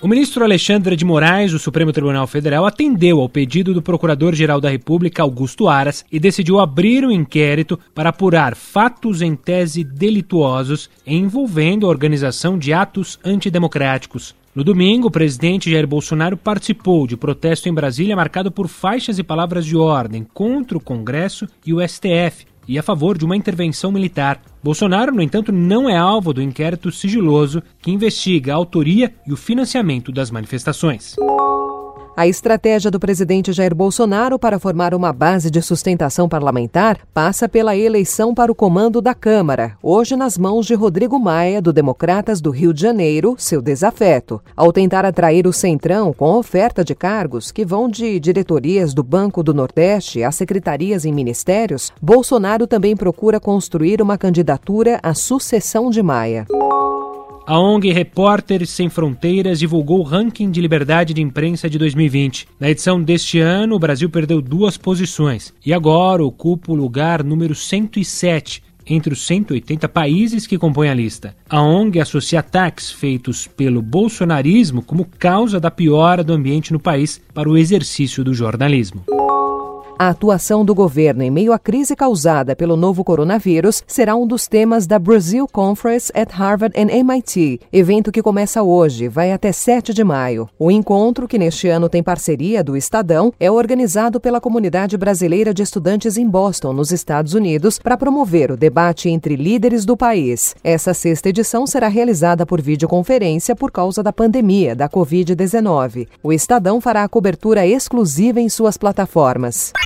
O ministro Alexandre de Moraes, do Supremo Tribunal Federal, atendeu ao pedido do Procurador-Geral da República, Augusto Aras, e decidiu abrir um inquérito para apurar fatos em tese delituosos envolvendo a organização de atos antidemocráticos. No domingo, o presidente Jair Bolsonaro participou de protesto em Brasília marcado por faixas e palavras de ordem contra o Congresso e o STF e a favor de uma intervenção militar. Bolsonaro, no entanto, não é alvo do inquérito sigiloso que investiga a autoria e o financiamento das manifestações. A estratégia do presidente Jair Bolsonaro para formar uma base de sustentação parlamentar passa pela eleição para o comando da Câmara, hoje nas mãos de Rodrigo Maia, do Democratas do Rio de Janeiro, seu desafeto. Ao tentar atrair o Centrão com oferta de cargos que vão de diretorias do Banco do Nordeste a secretarias em ministérios, Bolsonaro também procura construir uma candidatura à sucessão de Maia. A ONG Repórteres Sem Fronteiras divulgou o ranking de liberdade de imprensa de 2020. Na edição deste ano, o Brasil perdeu duas posições e agora ocupa o lugar número 107 entre os 180 países que compõem a lista. A ONG associa ataques feitos pelo bolsonarismo como causa da piora do ambiente no país para o exercício do jornalismo. A atuação do governo em meio à crise causada pelo novo coronavírus será um dos temas da Brazil Conference at Harvard and MIT, evento que começa hoje e vai até 7 de maio. O encontro, que neste ano tem parceria do Estadão, é organizado pela Comunidade Brasileira de Estudantes em Boston, nos Estados Unidos, para promover o debate entre líderes do país. Essa sexta edição será realizada por videoconferência por causa da pandemia da Covid-19. O Estadão fará a cobertura exclusiva em suas plataformas.